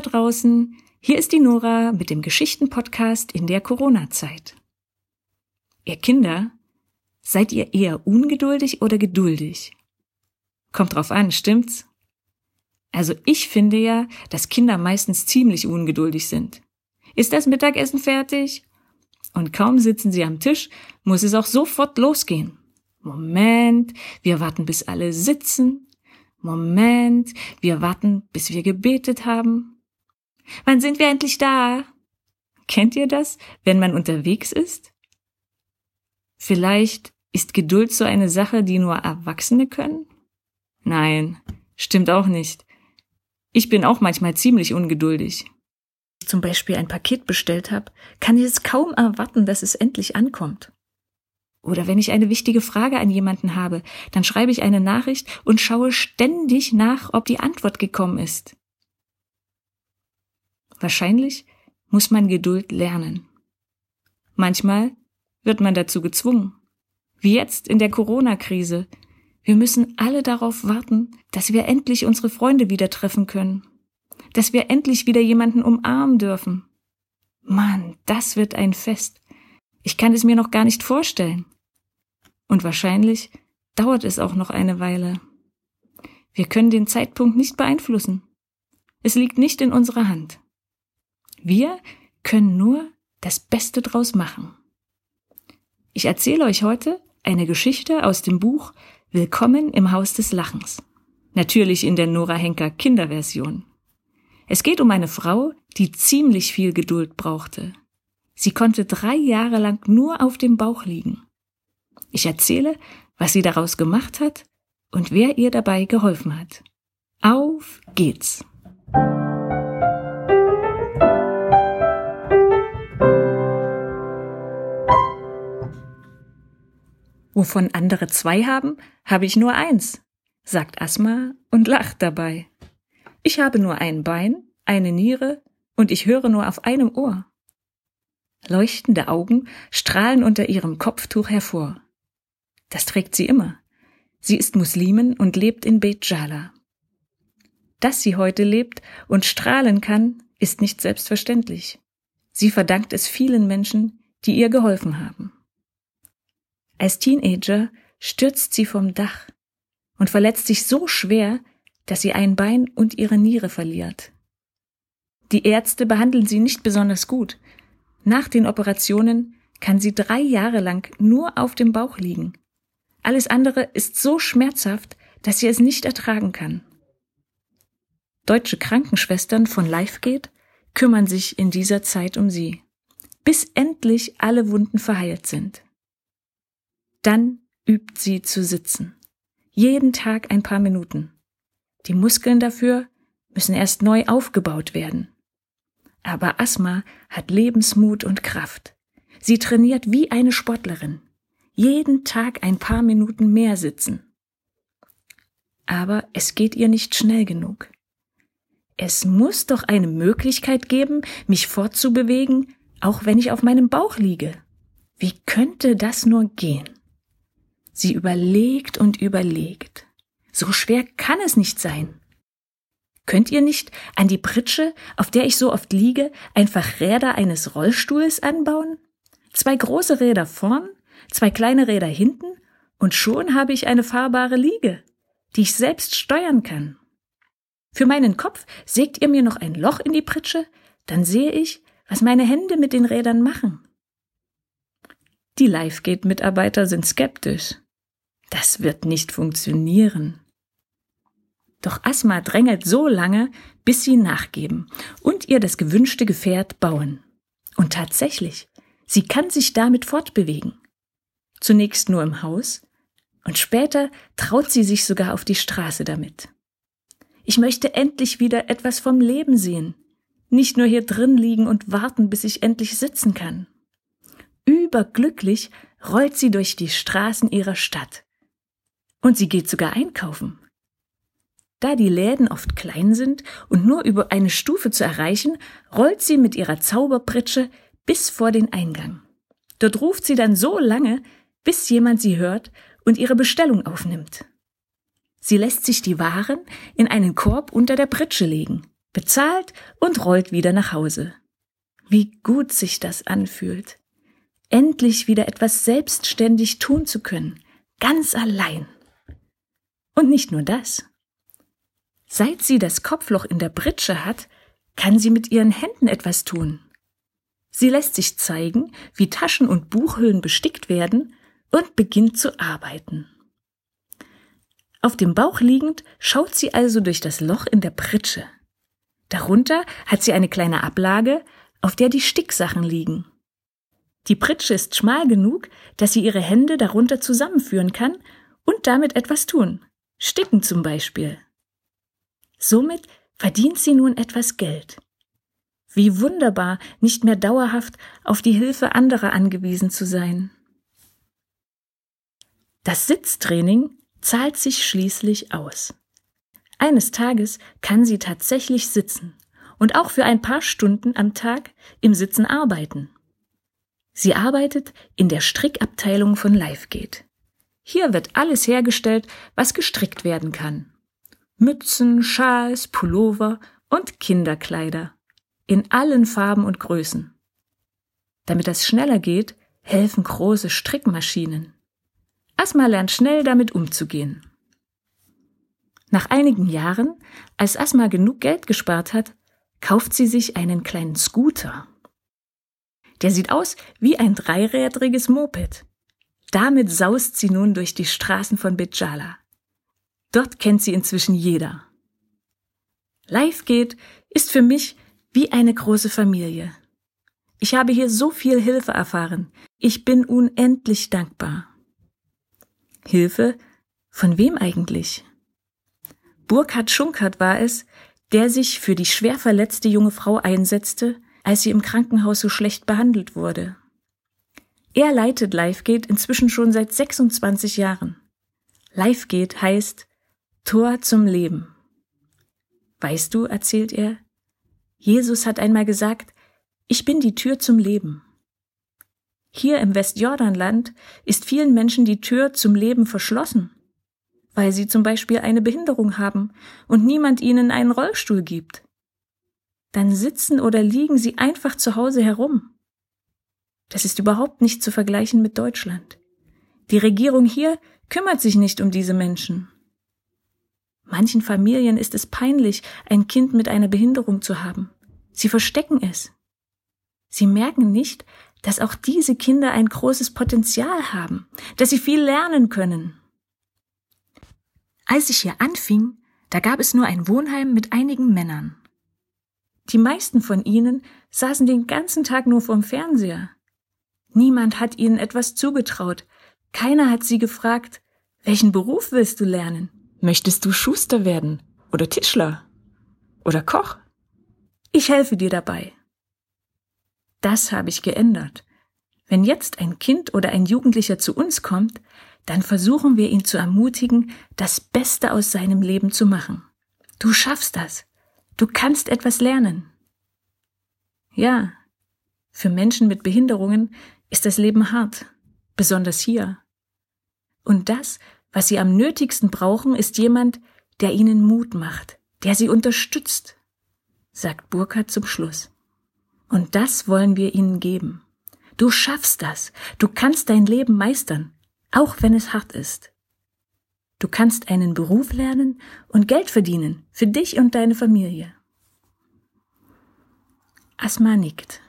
Draußen, hier ist die Nora mit dem Geschichtenpodcast in der Corona-Zeit. Ihr Kinder, seid ihr eher ungeduldig oder geduldig? Kommt drauf an, stimmt's? Also ich finde ja, dass Kinder meistens ziemlich ungeduldig sind. Ist das Mittagessen fertig? Und kaum sitzen sie am Tisch, muss es auch sofort losgehen. Moment, wir warten, bis alle sitzen. Moment, wir warten, bis wir gebetet haben. Wann sind wir endlich da? Kennt ihr das, wenn man unterwegs ist? Vielleicht ist Geduld so eine Sache, die nur Erwachsene können? Nein, stimmt auch nicht. Ich bin auch manchmal ziemlich ungeduldig. Wenn ich zum Beispiel ein Paket bestellt habe, kann ich es kaum erwarten, dass es endlich ankommt. Oder wenn ich eine wichtige Frage an jemanden habe, dann schreibe ich eine Nachricht und schaue ständig nach, ob die Antwort gekommen ist. Wahrscheinlich muss man Geduld lernen. Manchmal wird man dazu gezwungen. Wie jetzt in der Corona-Krise. Wir müssen alle darauf warten, dass wir endlich unsere Freunde wieder treffen können. Dass wir endlich wieder jemanden umarmen dürfen. Mann, das wird ein Fest. Ich kann es mir noch gar nicht vorstellen. Und wahrscheinlich dauert es auch noch eine Weile. Wir können den Zeitpunkt nicht beeinflussen. Es liegt nicht in unserer Hand. Wir können nur das Beste draus machen. Ich erzähle euch heute eine Geschichte aus dem Buch Willkommen im Haus des Lachens. Natürlich in der Nora Henker Kinderversion. Es geht um eine Frau, die ziemlich viel Geduld brauchte. Sie konnte drei Jahre lang nur auf dem Bauch liegen. Ich erzähle, was sie daraus gemacht hat und wer ihr dabei geholfen hat. Auf geht's! Wovon andere zwei haben, habe ich nur eins, sagt Asma und lacht dabei. Ich habe nur ein Bein, eine Niere und ich höre nur auf einem Ohr. Leuchtende Augen strahlen unter ihrem Kopftuch hervor. Das trägt sie immer. Sie ist Muslimin und lebt in Beit Jala. Dass sie heute lebt und strahlen kann, ist nicht selbstverständlich. Sie verdankt es vielen Menschen, die ihr geholfen haben. Als Teenager stürzt sie vom Dach und verletzt sich so schwer, dass sie ein Bein und ihre Niere verliert. Die Ärzte behandeln sie nicht besonders gut. Nach den Operationen kann sie drei Jahre lang nur auf dem Bauch liegen. Alles andere ist so schmerzhaft, dass sie es nicht ertragen kann. Deutsche Krankenschwestern von LifeGate kümmern sich in dieser Zeit um sie, bis endlich alle Wunden verheilt sind. Dann übt sie zu sitzen. Jeden Tag ein paar Minuten. Die Muskeln dafür müssen erst neu aufgebaut werden. Aber Asma hat Lebensmut und Kraft. Sie trainiert wie eine Sportlerin. Jeden Tag ein paar Minuten mehr sitzen. Aber es geht ihr nicht schnell genug. Es muss doch eine Möglichkeit geben, mich fortzubewegen, auch wenn ich auf meinem Bauch liege. Wie könnte das nur gehen? Sie überlegt und überlegt. So schwer kann es nicht sein. Könnt ihr nicht an die Pritsche, auf der ich so oft liege, einfach Räder eines Rollstuhls anbauen? Zwei große Räder vorn, zwei kleine Räder hinten und schon habe ich eine fahrbare Liege, die ich selbst steuern kann. Für meinen Kopf sägt ihr mir noch ein Loch in die Pritsche, dann sehe ich, was meine Hände mit den Rädern machen. Die Livegate-Mitarbeiter sind skeptisch. Das wird nicht funktionieren. Doch Asma drängelt so lange, bis sie nachgeben und ihr das gewünschte Gefährt bauen. Und tatsächlich, sie kann sich damit fortbewegen. Zunächst nur im Haus und später traut sie sich sogar auf die Straße damit. Ich möchte endlich wieder etwas vom Leben sehen, nicht nur hier drin liegen und warten, bis ich endlich sitzen kann. Überglücklich rollt sie durch die Straßen ihrer Stadt, und sie geht sogar einkaufen. Da die Läden oft klein sind und nur über eine Stufe zu erreichen, rollt sie mit ihrer Zauberpritsche bis vor den Eingang. Dort ruft sie dann so lange, bis jemand sie hört und ihre Bestellung aufnimmt. Sie lässt sich die Waren in einen Korb unter der Pritsche legen, bezahlt und rollt wieder nach Hause. Wie gut sich das anfühlt. Endlich wieder etwas selbstständig tun zu können, ganz allein. Und nicht nur das. Seit sie das Kopfloch in der Britsche hat, kann sie mit ihren Händen etwas tun. Sie lässt sich zeigen, wie Taschen und Buchhüllen bestickt werden und beginnt zu arbeiten. Auf dem Bauch liegend schaut sie also durch das Loch in der Pritsche. Darunter hat sie eine kleine Ablage, auf der die Sticksachen liegen. Die Pritsche ist schmal genug, dass sie ihre Hände darunter zusammenführen kann und damit etwas tun. Sticken zum Beispiel. Somit verdient sie nun etwas Geld. Wie wunderbar, nicht mehr dauerhaft auf die Hilfe anderer angewiesen zu sein. Das Sitztraining zahlt sich schließlich aus. Eines Tages kann sie tatsächlich sitzen und auch für ein paar Stunden am Tag im Sitzen arbeiten. Sie arbeitet in der Strickabteilung von LiveGate. Hier wird alles hergestellt, was gestrickt werden kann. Mützen, Schals, Pullover und Kinderkleider. In allen Farben und Größen. Damit das schneller geht, helfen große Strickmaschinen. Asma lernt schnell damit umzugehen. Nach einigen Jahren, als Asma genug Geld gespart hat, kauft sie sich einen kleinen Scooter. Der sieht aus wie ein dreirädriges Moped. Damit saust sie nun durch die Straßen von Bejala. Dort kennt sie inzwischen jeder. Live geht ist für mich wie eine große Familie. Ich habe hier so viel Hilfe erfahren. Ich bin unendlich dankbar. Hilfe? Von wem eigentlich? Burkhard Schunkert war es, der sich für die schwer verletzte junge Frau einsetzte, als sie im Krankenhaus so schlecht behandelt wurde. Er leitet LiveGate inzwischen schon seit 26 Jahren. LiveGate heißt Tor zum Leben. Weißt du, erzählt er, Jesus hat einmal gesagt, ich bin die Tür zum Leben. Hier im Westjordanland ist vielen Menschen die Tür zum Leben verschlossen, weil sie zum Beispiel eine Behinderung haben und niemand ihnen einen Rollstuhl gibt. Dann sitzen oder liegen sie einfach zu Hause herum. Das ist überhaupt nicht zu vergleichen mit Deutschland. Die Regierung hier kümmert sich nicht um diese Menschen. Manchen Familien ist es peinlich, ein Kind mit einer Behinderung zu haben. Sie verstecken es. Sie merken nicht, dass auch diese Kinder ein großes Potenzial haben, dass sie viel lernen können. Als ich hier anfing, da gab es nur ein Wohnheim mit einigen Männern. Die meisten von ihnen saßen den ganzen Tag nur vorm Fernseher. Niemand hat ihnen etwas zugetraut. Keiner hat sie gefragt, welchen Beruf willst du lernen? Möchtest du Schuster werden? Oder Tischler? Oder Koch? Ich helfe dir dabei. Das habe ich geändert. Wenn jetzt ein Kind oder ein Jugendlicher zu uns kommt, dann versuchen wir ihn zu ermutigen, das Beste aus seinem Leben zu machen. Du schaffst das. Du kannst etwas lernen. Ja, für Menschen mit Behinderungen ist das Leben hart, besonders hier. Und das, was sie am nötigsten brauchen, ist jemand, der ihnen Mut macht, der sie unterstützt, sagt Burkhard zum Schluss. Und das wollen wir ihnen geben. Du schaffst das. Du kannst dein Leben meistern, auch wenn es hart ist. Du kannst einen Beruf lernen und Geld verdienen für dich und deine Familie. Asma nickt.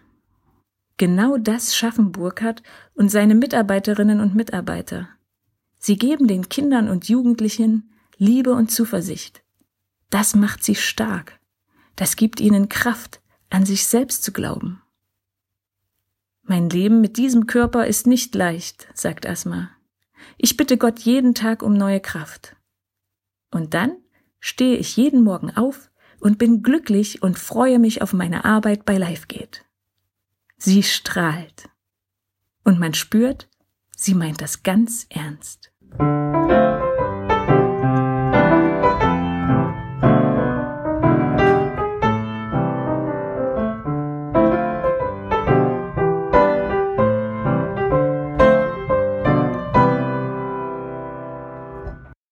Genau das schaffen Burkhard und seine Mitarbeiterinnen und Mitarbeiter. Sie geben den Kindern und Jugendlichen Liebe und Zuversicht. Das macht sie stark. Das gibt ihnen Kraft, an sich selbst zu glauben. Mein Leben mit diesem Körper ist nicht leicht, sagt Asma. Ich bitte Gott jeden Tag um neue Kraft. Und dann stehe ich jeden Morgen auf und bin glücklich und freue mich auf meine Arbeit bei LiveGate. Sie strahlt. Und man spürt, sie meint das ganz ernst.